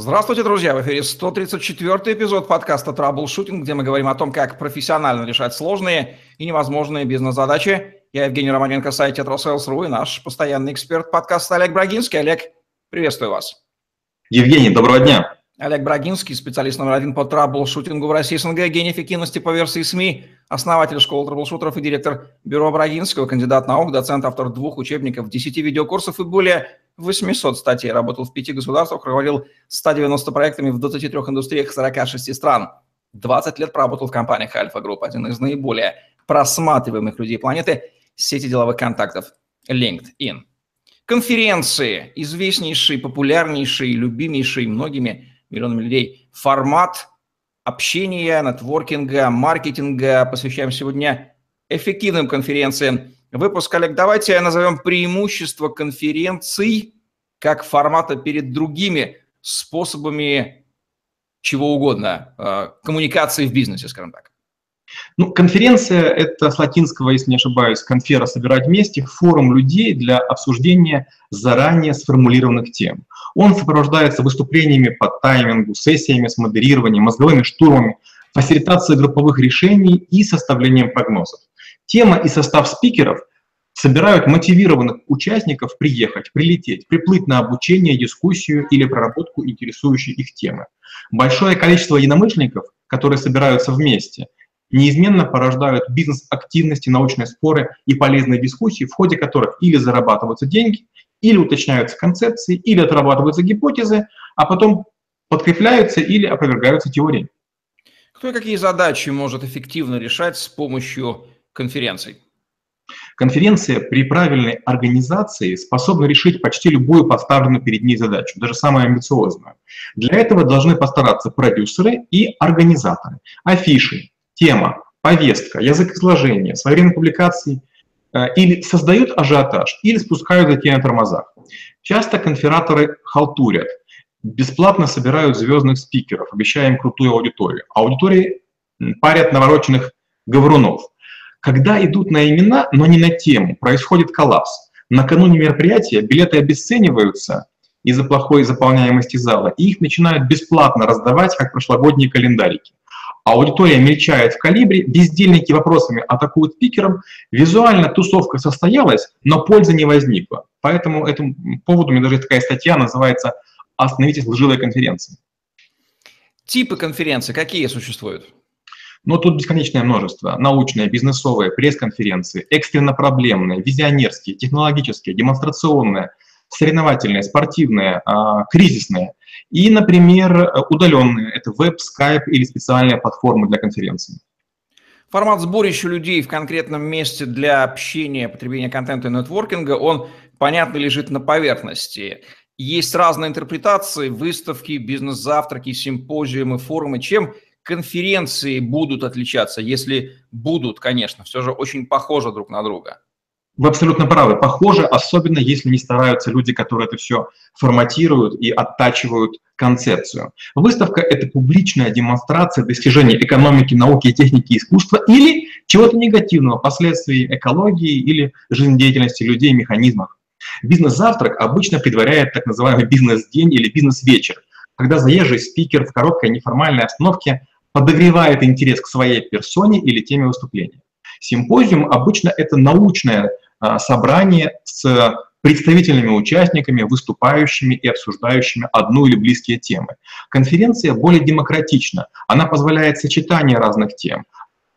Здравствуйте, друзья! В эфире 134 эпизод подкаста «Траблшутинг», где мы говорим о том, как профессионально решать сложные и невозможные бизнес-задачи. Я Евгений Романенко, сайт «Тетросейлс.ру» и наш постоянный эксперт подкаста Олег Брагинский. Олег, приветствую вас. Евгений, доброго дня. Олег Брагинский, специалист номер один по траблшутингу в России СНГ, гений эффективности по версии СМИ, основатель школы траблшутеров и директор бюро Брагинского, кандидат наук, доцент, автор двух учебников, 10 видеокурсов и более 800 статей. Работал в пяти государствах, руководил 190 проектами в 23 индустриях 46 стран. 20 лет проработал в компаниях Альфа Групп, один из наиболее просматриваемых людей планеты, сети деловых контактов LinkedIn. Конференции, известнейший, популярнейший, любимейший многими миллионами людей формат общения, нетворкинга, маркетинга. Посвящаем сегодня эффективным конференциям. Выпуск, коллег, давайте назовем преимущество конференций как формата перед другими способами чего угодно, э, коммуникации в бизнесе, скажем так. Ну, конференция – это с латинского, если не ошибаюсь, конфера – собирать вместе, форум людей для обсуждения заранее сформулированных тем. Он сопровождается выступлениями по таймингу, сессиями с модерированием, мозговыми штурмами, фасилитацией групповых решений и составлением прогнозов. Тема и состав спикеров собирают мотивированных участников приехать, прилететь, приплыть на обучение, дискуссию или проработку интересующей их темы. Большое количество единомышленников, которые собираются вместе – неизменно порождают бизнес-активности, научные споры и полезные дискуссии, в ходе которых или зарабатываются деньги, или уточняются концепции, или отрабатываются гипотезы, а потом подкрепляются или опровергаются теории. Кто и какие задачи может эффективно решать с помощью конференций? Конференция при правильной организации способна решить почти любую поставленную перед ней задачу, даже самую амбициозную. Для этого должны постараться продюсеры и организаторы. Афиши, тема, повестка, язык изложения, своевременные публикации э, или создают ажиотаж, или спускают затеи на тормозах. Часто конфераторы халтурят, бесплатно собирают звездных спикеров, обещая им крутую аудиторию. Аудитории парят навороченных говорунов. Когда идут на имена, но не на тему, происходит коллапс. Накануне мероприятия билеты обесцениваются из-за плохой заполняемости зала, и их начинают бесплатно раздавать, как прошлогодние календарики аудитория мельчает в калибре, бездельники вопросами атакуют спикером, визуально тусовка состоялась, но пользы не возникло. Поэтому этому поводу у меня даже такая статья называется «Остановитесь лживой конференции». Типы конференций какие существуют? Ну, тут бесконечное множество. Научные, бизнесовые, пресс-конференции, экстренно-проблемные, визионерские, технологические, демонстрационные, соревновательные, спортивные, а, кризисные. И, например, удаленные – это веб, скайп или специальные платформы для конференций. Формат сборища людей в конкретном месте для общения, потребления контента и нетворкинга, он, понятно, лежит на поверхности. Есть разные интерпретации, выставки, бизнес-завтраки, симпозиумы, форумы. Чем конференции будут отличаться, если будут, конечно, все же очень похожи друг на друга? Вы абсолютно правы. Похоже, особенно если не стараются люди, которые это все форматируют и оттачивают концепцию. Выставка — это публичная демонстрация достижений экономики, науки, техники искусства или чего-то негативного, последствий экологии или жизнедеятельности людей механизмов. Бизнес-завтрак обычно предваряет так называемый бизнес-день или бизнес-вечер, когда заезжий спикер в короткой неформальной остановке подогревает интерес к своей персоне или теме выступления. Симпозиум обычно это научное а, собрание с представительными участниками, выступающими и обсуждающими одну или близкие темы. Конференция более демократична, она позволяет сочетание разных тем,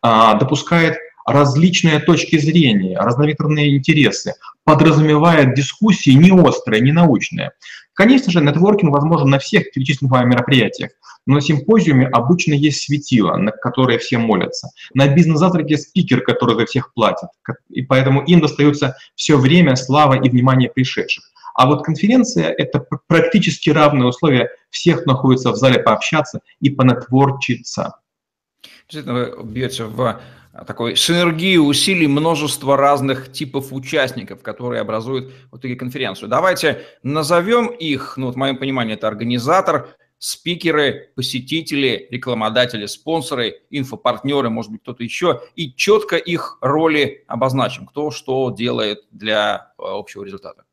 а, допускает различные точки зрения, разноветрные интересы, подразумевает дискуссии не острые, не научные. Конечно же, нетворкинг возможен на всех перечисленных мероприятиях, но на симпозиуме обычно есть светило, на которое все молятся. На бизнес-завтраке спикер, который за всех платит, и поэтому им достается все время, слава и внимание пришедших. А вот конференция — это практически равные условия всех, кто находится в зале, пообщаться и понетворчиться. Действительно, вы бьете в такой синергию усилий множества разных типов участников, которые образуют в итоге конференцию. Давайте назовем их, ну, вот в моем понимании, это организатор, спикеры, посетители, рекламодатели, спонсоры, инфопартнеры, может быть, кто-то еще, и четко их роли обозначим, кто что делает для э, общего результата.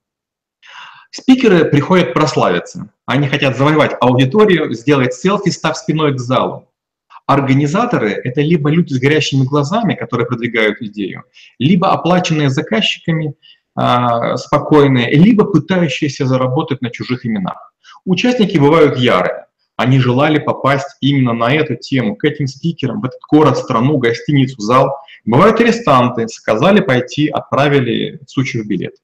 Спикеры приходят прославиться. Они хотят завоевать аудиторию, сделать селфи, став спиной к залу. Организаторы — это либо люди с горящими глазами, которые продвигают идею, либо оплаченные заказчиками, э, спокойные, либо пытающиеся заработать на чужих именах. Участники бывают ярые. Они желали попасть именно на эту тему, к этим спикерам, в этот город, страну, гостиницу, зал. Бывают арестанты, сказали пойти, отправили сучью билет.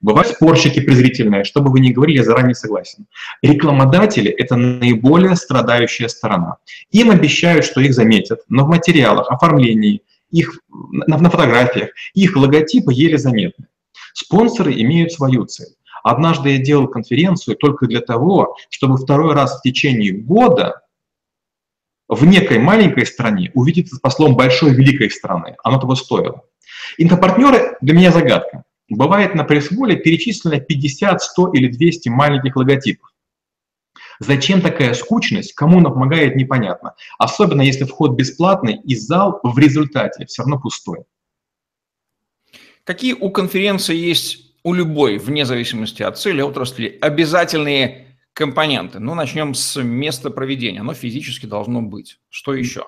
Бывают спорщики презрительные, чтобы вы не говорили, я заранее согласен. Рекламодатели – это наиболее страдающая сторона. Им обещают, что их заметят, но в материалах, оформлении, их, на, на фотографиях, их логотипы еле заметны. Спонсоры имеют свою цель. Однажды я делал конференцию только для того, чтобы второй раз в течение года в некой маленькой стране увидеться с послом большой великой страны. Оно того стоило. Инфопартнеры для меня загадка. Бывает на пресс-воле перечислено 50, 100 или 200 маленьких логотипов. Зачем такая скучность, кому она помогает, непонятно. Особенно если вход бесплатный и зал в результате все равно пустой. Какие у конференции есть у любой, вне зависимости от цели, отрасли, обязательные компоненты? Ну, начнем с места проведения. Оно физически должно быть. Что еще?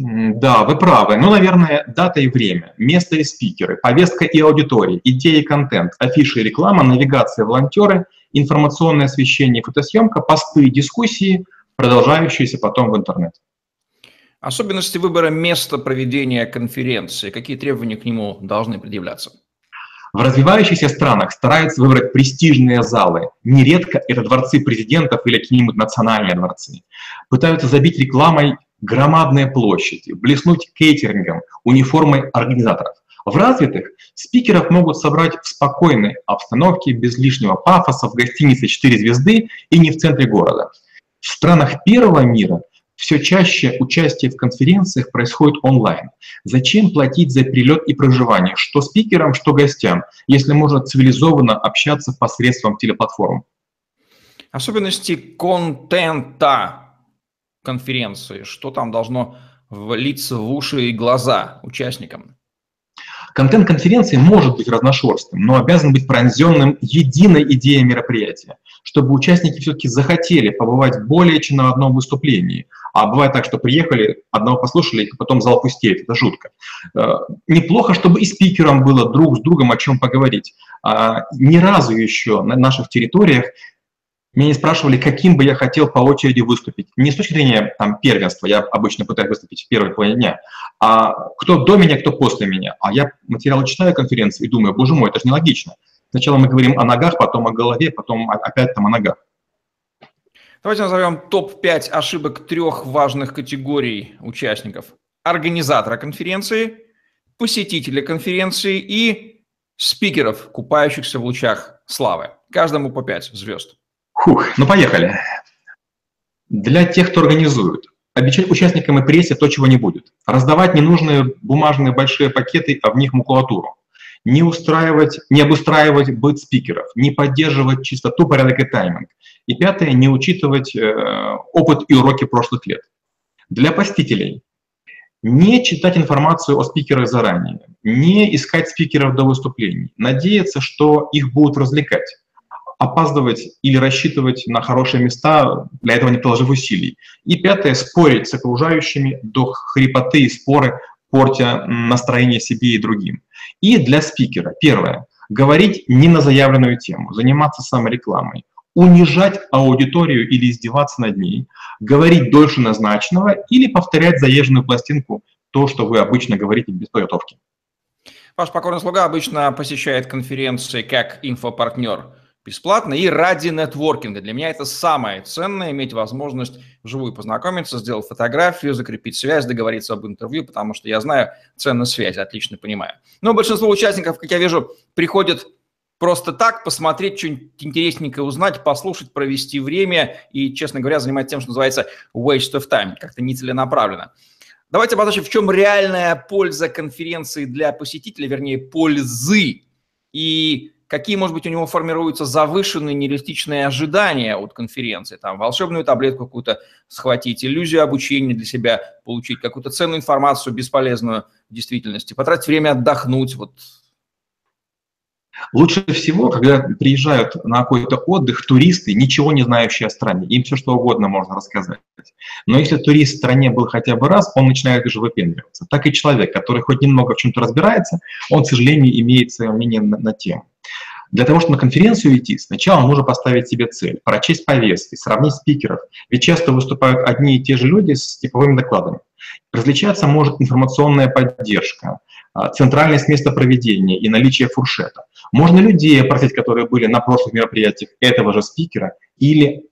Да, вы правы. Ну, наверное, дата и время, место и спикеры, повестка и аудитория, идеи и контент, афиши и реклама, навигация, волонтеры, информационное освещение, фотосъемка, посты и дискуссии, продолжающиеся потом в интернет. Особенности выбора места проведения конференции, какие требования к нему должны предъявляться? В развивающихся странах стараются выбрать престижные залы. Нередко это дворцы президентов или какие-нибудь национальные дворцы. Пытаются забить рекламой громадные площади, блеснуть кейтерингом, униформой организаторов. В развитых спикеров могут собрать в спокойной обстановке, без лишнего пафоса, в гостинице 4 звезды и не в центре города. В странах первого мира все чаще участие в конференциях происходит онлайн. Зачем платить за прилет и проживание, что спикерам, что гостям, если можно цивилизованно общаться посредством телеплатформ? Особенности контента конференции? Что там должно влиться в уши и глаза участникам? Контент конференции может быть разношерстным, но обязан быть пронзенным единой идеей мероприятия, чтобы участники все-таки захотели побывать более чем на одном выступлении. А бывает так, что приехали, одного послушали, и потом зал пустеет. Это жутко. Э, неплохо, чтобы и спикерам было друг с другом о чем поговорить. А, ни разу еще на наших территориях меня не спрашивали, каким бы я хотел по очереди выступить. Не с точки зрения там, первенства, я обычно пытаюсь выступить в первой половине дня, а кто до меня, кто после меня. А я материалы читаю конференции и думаю, боже мой, это же нелогично. Сначала мы говорим о ногах, потом о голове, потом опять там о ногах. Давайте назовем топ-5 ошибок трех важных категорий участников. Организатора конференции, посетителя конференции и спикеров, купающихся в лучах славы. Каждому по 5 звезд. Фух, ну поехали. Для тех, кто организует. Обещать участникам и прессе то, чего не будет. Раздавать ненужные бумажные большие пакеты, а в них макулатуру. Не устраивать, не обустраивать быт спикеров, не поддерживать чистоту, порядок и тайминг. И пятое, не учитывать э, опыт и уроки прошлых лет. Для посетителей не читать информацию о спикерах заранее, не искать спикеров до выступлений, надеяться, что их будут развлекать опаздывать или рассчитывать на хорошие места, для этого не положив усилий. И пятое, спорить с окружающими до хрипоты и споры, портя настроение себе и другим. И для спикера, первое, говорить не на заявленную тему, заниматься саморекламой, унижать аудиторию или издеваться над ней, говорить дольше назначенного или повторять заезженную пластинку, то, что вы обычно говорите без подготовки. Ваш покорный слуга обычно посещает конференции как инфопартнер – бесплатно и ради нетворкинга. Для меня это самое ценное, иметь возможность вживую познакомиться, сделать фотографию, закрепить связь, договориться об интервью, потому что я знаю ценность связи, отлично понимаю. Но большинство участников, как я вижу, приходят просто так, посмотреть, что-нибудь интересненькое узнать, послушать, провести время и, честно говоря, занимать тем, что называется waste of time, как-то нецеленаправленно. Давайте обозначим, в чем реальная польза конференции для посетителя, вернее, пользы. И какие, может быть, у него формируются завышенные нереалистичные ожидания от конференции, там, волшебную таблетку какую-то схватить, иллюзию обучения для себя получить, какую-то ценную информацию бесполезную в действительности, потратить время отдохнуть, вот Лучше всего, когда приезжают на какой-то отдых туристы, ничего не знающие о стране. Им все что угодно можно рассказать. Но если турист в стране был хотя бы раз, он начинает уже выпендриваться. Так и человек, который хоть немного в чем-то разбирается, он, к сожалению, имеет свое мнение на, на тему. Для того, чтобы на конференцию идти, сначала нужно поставить себе цель, прочесть повестки, сравнить спикеров. Ведь часто выступают одни и те же люди с типовыми докладами. Различаться может информационная поддержка, центральность места проведения и наличие фуршета. Можно людей опросить, которые были на прошлых мероприятиях этого же спикера или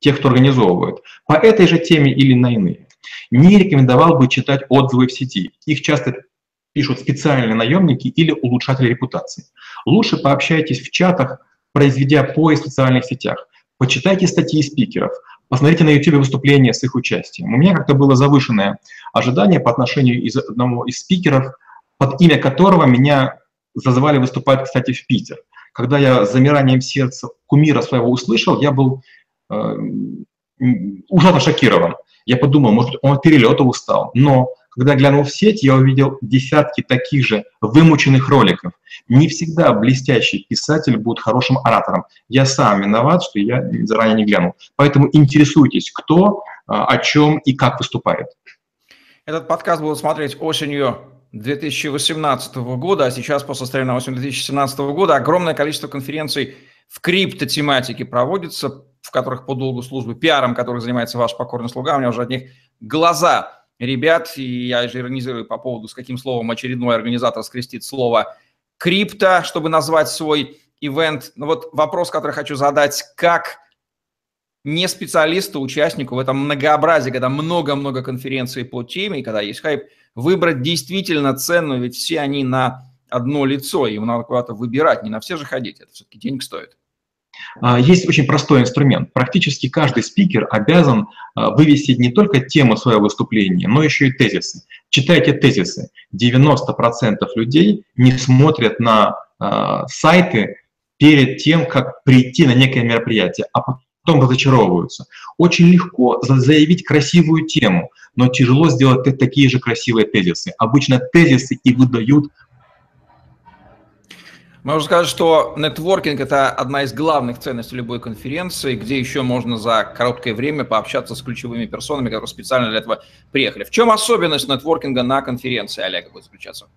тех, кто организовывает, по этой же теме или на иные. Не рекомендовал бы читать отзывы в сети. Их часто пишут специальные наемники или улучшатели репутации. Лучше пообщайтесь в чатах, произведя поиск в социальных сетях. Почитайте статьи спикеров, посмотрите на YouTube выступления с их участием. У меня как-то было завышенное ожидание по отношению из одного из спикеров, под имя которого меня зазывали выступать, кстати, в Питер. Когда я с замиранием сердца кумира своего услышал, я был э, ужасно шокирован. Я подумал, может он от перелета устал. Но когда глянул в сеть, я увидел десятки таких же вымученных роликов. Не всегда блестящий писатель будет хорошим оратором. Я сам виноват, что я заранее не глянул. Поэтому интересуйтесь, кто, а, о чем и как выступает. Этот подкаст будут смотреть осенью 2018 года, а сейчас по состоянию на осень 2017 года огромное количество конференций в криптотематике проводится, в которых по долгу службы, пиаром, которых занимается ваш покорный слуга, у меня уже от них глаза ребят, и я же иронизирую по поводу, с каким словом очередной организатор скрестит слово крипто, чтобы назвать свой ивент. Но вот вопрос, который хочу задать, как не специалисту, участнику в этом многообразии, когда много-много конференций по теме, и когда есть хайп, выбрать действительно ценную, ведь все они на одно лицо, и его надо куда-то выбирать, не на все же ходить, это все-таки денег стоит. А, есть очень простой инструмент. Практически каждый спикер обязан а, вывести не только тему своего выступления, но еще и тезисы. Читайте тезисы. 90% людей не смотрят на а, сайты перед тем, как прийти на некое мероприятие, а потом разочаровываются. Очень легко заявить красивую тему, но тяжело сделать такие же красивые тезисы. Обычно тезисы и выдают можно сказать, что нетворкинг – это одна из главных ценностей любой конференции, где еще можно за короткое время пообщаться с ключевыми персонами, которые специально для этого приехали. В чем особенность нетворкинга на конференции, Олег, будет заключаться?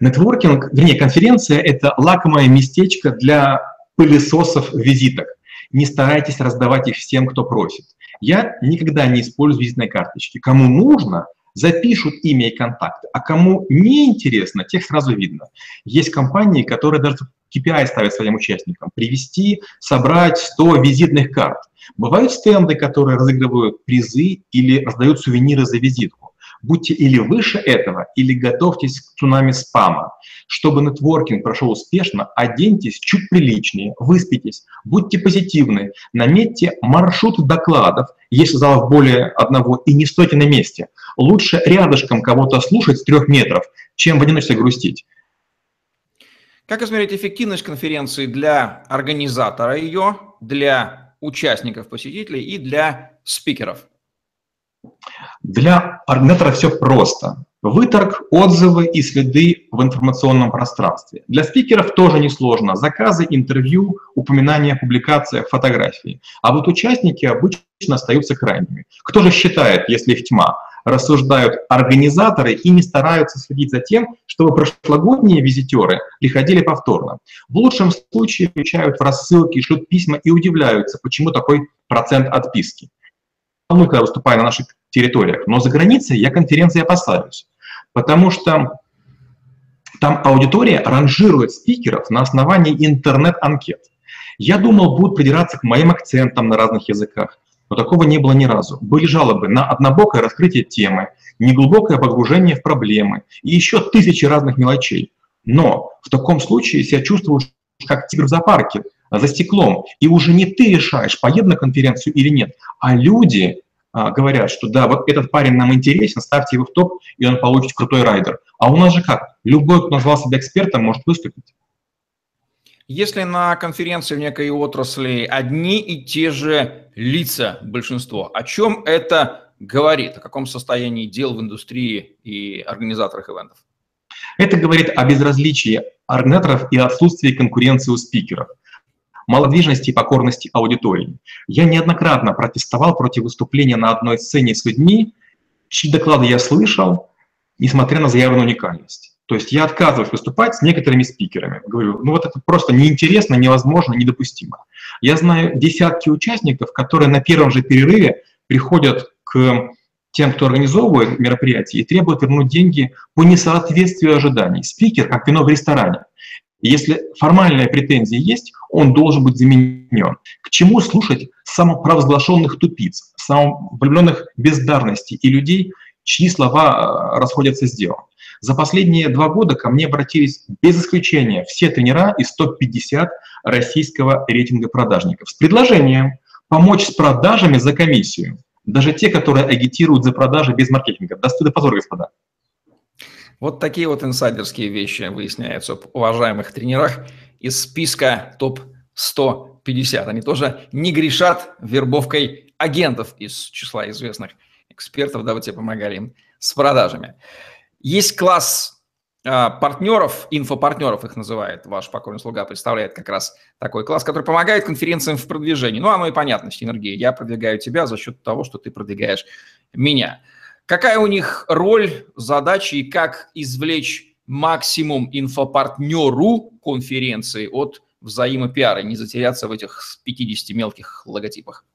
Нетворкинг, вернее, конференция – это лакомое местечко для пылесосов визиток. Не старайтесь раздавать их всем, кто просит. Я никогда не использую визитные карточки. Кому нужно, запишут имя и контакты, а кому не интересно, тех сразу видно. Есть компании, которые даже KPI ставят своим участникам, привести, собрать 100 визитных карт. Бывают стенды, которые разыгрывают призы или раздают сувениры за визитку. Будьте или выше этого, или готовьтесь к цунами спама. Чтобы нетворкинг прошел успешно, оденьтесь чуть приличнее, выспитесь, будьте позитивны, наметьте маршрут докладов, если залов более одного, и не стойте на месте. Лучше рядышком кого-то слушать с трех метров, чем в одиночестве грустить. Как измерить эффективность конференции для организатора ее, для участников, посетителей и для спикеров? Для организатора все просто. Выторг, отзывы и следы в информационном пространстве. Для спикеров тоже несложно. Заказы, интервью, упоминания, публикация, фотографии. А вот участники обычно остаются крайними. Кто же считает, если их тьма? Рассуждают организаторы и не стараются следить за тем, чтобы прошлогодние визитеры приходили повторно. В лучшем случае включают в рассылки, шлют письма и удивляются, почему такой процент отписки волнует, когда выступаю на наших территориях, но за границей я конференции опасаюсь, потому что там аудитория ранжирует спикеров на основании интернет-анкет. Я думал, будут придираться к моим акцентам на разных языках, но такого не было ни разу. Были жалобы на однобокое раскрытие темы, неглубокое погружение в проблемы и еще тысячи разных мелочей. Но в таком случае себя чувствую как тигр в зоопарке, за стеклом. И уже не ты решаешь, поеду на конференцию или нет, а люди а, говорят, что да, вот этот парень нам интересен, ставьте его в топ, и он получит крутой райдер. А у нас же как? Любой, кто назвал себя экспертом, может выступить. Если на конференции в некой отрасли одни и те же лица большинство, о чем это говорит? О каком состоянии дел в индустрии и организаторах ивентов? Это говорит о безразличии организаторов и отсутствие конкуренции у спикеров, малодвижности и покорности аудитории. Я неоднократно протестовал против выступления на одной сцене с людьми, чьи доклады я слышал, несмотря на заявленную уникальность. То есть я отказываюсь выступать с некоторыми спикерами. Говорю, ну вот это просто неинтересно, невозможно, недопустимо. Я знаю десятки участников, которые на первом же перерыве приходят к тем, кто организовывает мероприятие, и требуют вернуть деньги по несоответствию ожиданий. Спикер, как вино в ресторане. Если формальная претензия есть, он должен быть заменен. К чему слушать самопровозглашенных тупиц, самовлюбленных бездарностей и людей, чьи слова э, расходятся с делом? За последние два года ко мне обратились без исключения все тренера из топ-50 российского рейтинга продажников с предложением помочь с продажами за комиссию. Даже те, которые агитируют за продажи без маркетинга. Да стыда позор, господа. Вот такие вот инсайдерские вещи выясняются об уважаемых тренерах из списка топ-150. Они тоже не грешат вербовкой агентов из числа известных экспертов, дабы тебе помогали им с продажами. Есть класс а, партнеров, инфопартнеров их называет, ваш покорный слуга представляет как раз такой класс, который помогает конференциям в продвижении. Ну, оно и понятно, синергия. Я продвигаю тебя за счет того, что ты продвигаешь меня. Какая у них роль, задача и как извлечь максимум инфопартнеру конференции от взаимопиара, не затеряться в этих 50 мелких логотипах?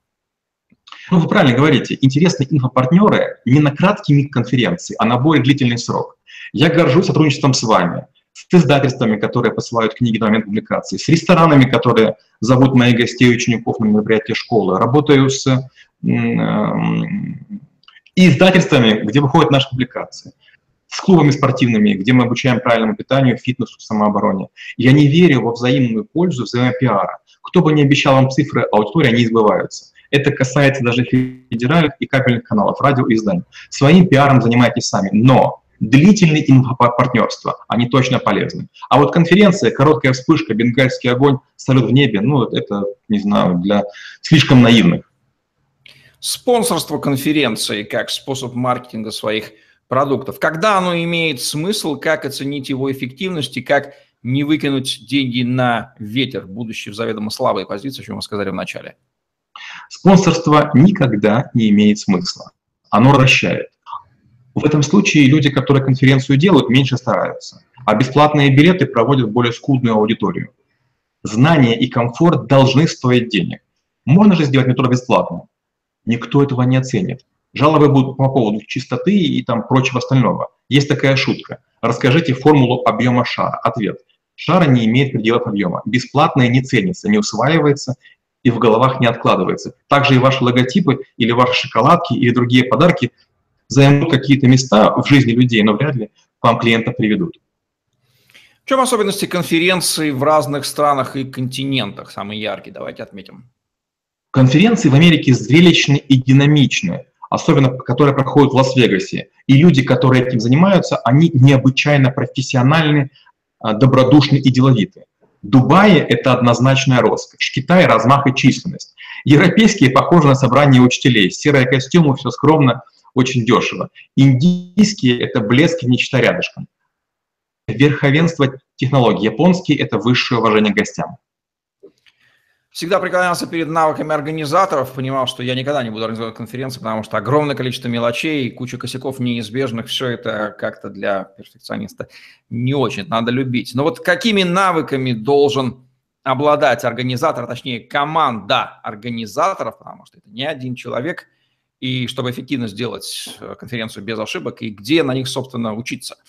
Ну, вы правильно говорите, интересны инфопартнеры не на краткий миг конференции, а на более длительный срок. Я горжусь сотрудничеством с вами, с издательствами, которые посылают книги на момент публикации, с ресторанами, которые зовут моих гостей и учеников на мероприятия школы. Работаю с э, издательствами, где выходят наши публикации с клубами спортивными, где мы обучаем правильному питанию, фитнесу, самообороне. Я не верю во взаимную пользу, взаимопиара. Кто бы ни обещал вам цифры, аудитории, они избываются. Это касается даже федеральных и кабельных каналов, радио и изданий. Своим пиаром занимайтесь сами, но длительные инфопартнерства, они точно полезны. А вот конференция, короткая вспышка, бенгальский огонь, салют в небе, ну, это, не знаю, для слишком наивных. Спонсорство конференции как способ маркетинга своих продуктов. Когда оно имеет смысл, как оценить его эффективность и как не выкинуть деньги на ветер, будучи в заведомо слабой позиции, о чем мы сказали в начале? Спонсорство никогда не имеет смысла. Оно вращает. В этом случае люди, которые конференцию делают, меньше стараются, а бесплатные билеты проводят более скудную аудиторию. Знания и комфорт должны стоить денег. Можно же сделать метро бесплатно. Никто этого не оценит. Жалобы будут по поводу чистоты и там прочего остального. Есть такая шутка. Расскажите формулу объема шара. Ответ. Шара не имеет пределов объема. Бесплатное не ценится, не усваивается и в головах не откладывается. Также и ваши логотипы или ваши шоколадки или другие подарки займут какие-то места в жизни людей, но вряд ли к вам клиента приведут. В чем особенности конференций в разных странах и континентах? Самые яркие, давайте отметим. Конференции в Америке зрелищны и динамичны, особенно которые проходят в Лас-Вегасе. И люди, которые этим занимаются, они необычайно профессиональны, а, добродушны и деловиты. Дубае это однозначная роскошь, Китай – размах и численность. Европейские похожи на собрание учителей, серые костюмы, все скромно, очень дешево. Индийские – это блеск и нечто рядышком. Верховенство технологий. Японские – это высшее уважение к гостям. Всегда преклонялся перед навыками организаторов, понимал, что я никогда не буду организовать конференции, потому что огромное количество мелочей, куча косяков неизбежных, все это как-то для перфекциониста не очень, надо любить. Но вот какими навыками должен обладать организатор, точнее команда организаторов, потому что это не один человек, и чтобы эффективно сделать э, конференцию без ошибок, и где на них, собственно, учиться –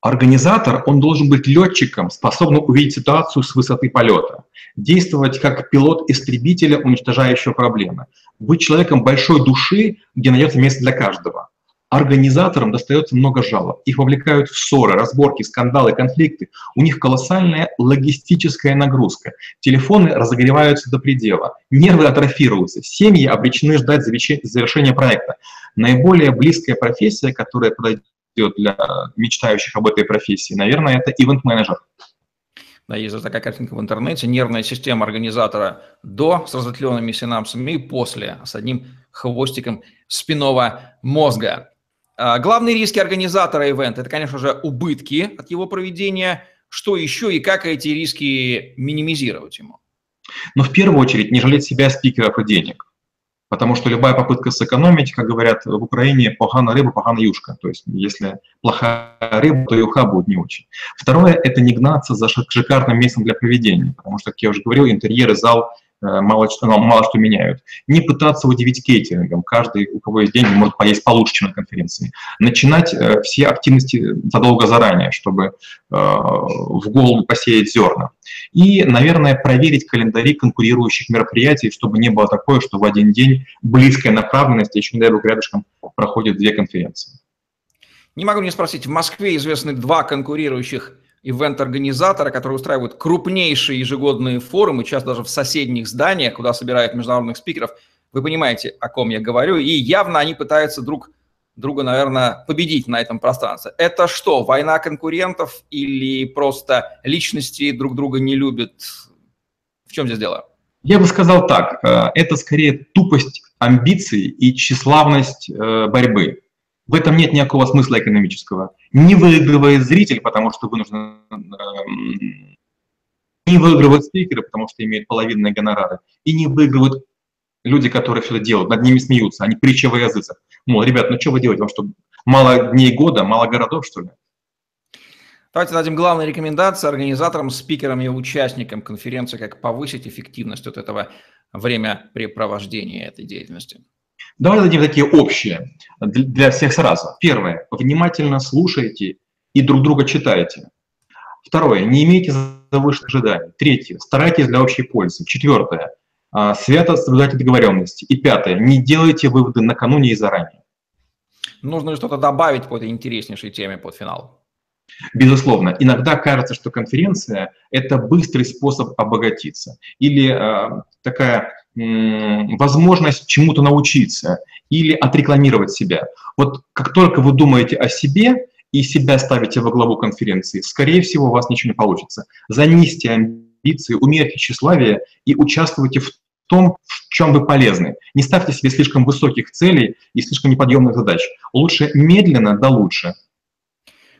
Организатор, он должен быть летчиком, способным увидеть ситуацию с высоты полета, действовать как пилот истребителя, уничтожающего проблемы, быть человеком большой души, где найдется место для каждого. Организаторам достается много жалоб, их вовлекают в ссоры, разборки, скандалы, конфликты. У них колоссальная логистическая нагрузка. Телефоны разогреваются до предела, нервы атрофируются, семьи обречены ждать завершения проекта. Наиболее близкая профессия, которая подойдет идет для мечтающих об этой профессии, наверное, это ивент-менеджер. Да, есть такая картинка в интернете. Нервная система организатора до с разветвленными синапсами и после с одним хвостиком спинного мозга. А, главные риски организатора ивента – это, конечно же, убытки от его проведения. Что еще и как эти риски минимизировать ему? Но в первую очередь не жалеть себя, спикеров и денег. Потому что любая попытка сэкономить, как говорят в Украине, погана рыба, погана юшка. То есть если плохая рыба, то и уха будет не очень. Второе – это не гнаться за шикарным местом для проведения. Потому что, как я уже говорил, интерьеры, зал Э, мало, ну, мало что меняют. Не пытаться удивить кейтерингом. Каждый, у кого есть деньги, может поесть получше, чем на конференции. Начинать э, все активности задолго заранее, чтобы э, в голову посеять зерна. И, наверное, проверить календари конкурирующих мероприятий, чтобы не было такое, что в один день близкая направленность, еще, не дай рядышком проходят две конференции. Не могу не спросить, в Москве известны два конкурирующих ивент-организатора, которые устраивают крупнейшие ежегодные форумы, часто даже в соседних зданиях, куда собирают международных спикеров. Вы понимаете, о ком я говорю. И явно они пытаются друг друга, наверное, победить на этом пространстве. Это что, война конкурентов или просто личности друг друга не любят? В чем здесь дело? Я бы сказал так, э, это скорее тупость амбиций и тщеславность э, борьбы. В этом нет никакого смысла экономического. Не выигрывает зритель, потому что вынужден... Эм, не выигрывают спикеры, потому что имеют половинные гонорары. И не выигрывают люди, которые все это делают, над ними смеются, они притча во языцах. Мол, ребят, ну что вы делаете, вам что, мало дней года, мало городов, что ли? Давайте дадим главные рекомендации организаторам, спикерам и участникам конференции, как повысить эффективность вот этого времяпрепровождения этой деятельности. Давайте дадим такие общие для всех сразу. Первое. Внимательно слушайте и друг друга читайте. Второе. Не имейте завышенных ожиданий. Третье. Старайтесь для общей пользы. Четвертое. А, свято соблюдайте договоренности. И пятое. Не делайте выводы накануне и заранее. Нужно что-то добавить по этой интереснейшей теме под финал. Безусловно. Иногда кажется, что конференция – это быстрый способ обогатиться. Или э, такая возможность чему-то научиться или отрекламировать себя. Вот как только вы думаете о себе и себя ставите во главу конференции, скорее всего, у вас ничего не получится. Занизьте амбиции, умерьте тщеславие и участвуйте в том, в чем вы полезны. Не ставьте себе слишком высоких целей и слишком неподъемных задач. Лучше медленно, да лучше –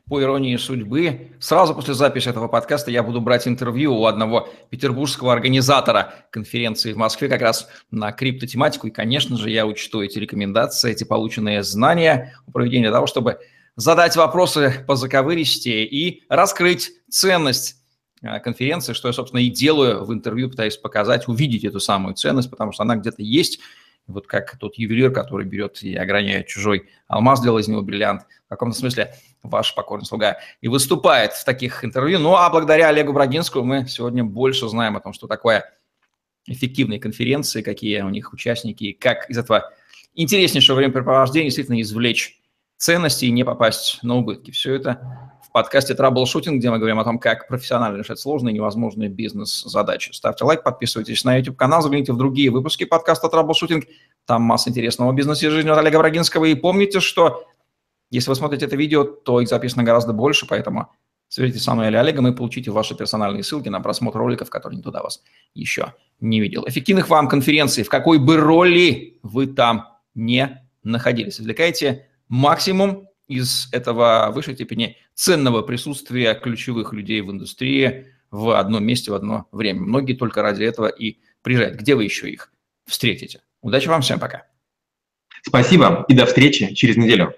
по иронии судьбы, сразу после записи этого подкаста я буду брать интервью у одного петербургского организатора конференции в Москве как раз на криптотематику. И, конечно же, я учту эти рекомендации, эти полученные знания у проведения того, чтобы задать вопросы по заковыристее и раскрыть ценность а, конференции, что я, собственно, и делаю в интервью, пытаюсь показать, увидеть эту самую ценность, потому что она где-то есть, вот как тот ювелир, который берет и ограняет чужой алмаз, делает из него бриллиант, в каком-то смысле ваш покорный слуга, и выступает в таких интервью. Ну, а благодаря Олегу Брагинскому мы сегодня больше знаем о том, что такое эффективные конференции, какие у них участники, и как из этого интереснейшего времяпрепровождения действительно извлечь ценности и не попасть на убытки. Все это подкасте «Траблшутинг», где мы говорим о том, как профессионально решать сложные и невозможные бизнес-задачи. Ставьте лайк, подписывайтесь на YouTube-канал, загляните в другие выпуски подкаста «Траблшутинг». Там масса интересного бизнеса и жизни от Олега Брагинского. И помните, что если вы смотрите это видео, то их записано гораздо больше, поэтому свяжитесь со мной или Олегом и получите ваши персональные ссылки на просмотр роликов, которые никто до вас еще не видел. Эффективных вам конференций, в какой бы роли вы там не находились. Извлекайте максимум из этого высшей степени ценного присутствия ключевых людей в индустрии в одном месте в одно время. Многие только ради этого и приезжают. Где вы еще их встретите? Удачи вам всем, пока. Спасибо и до встречи через неделю.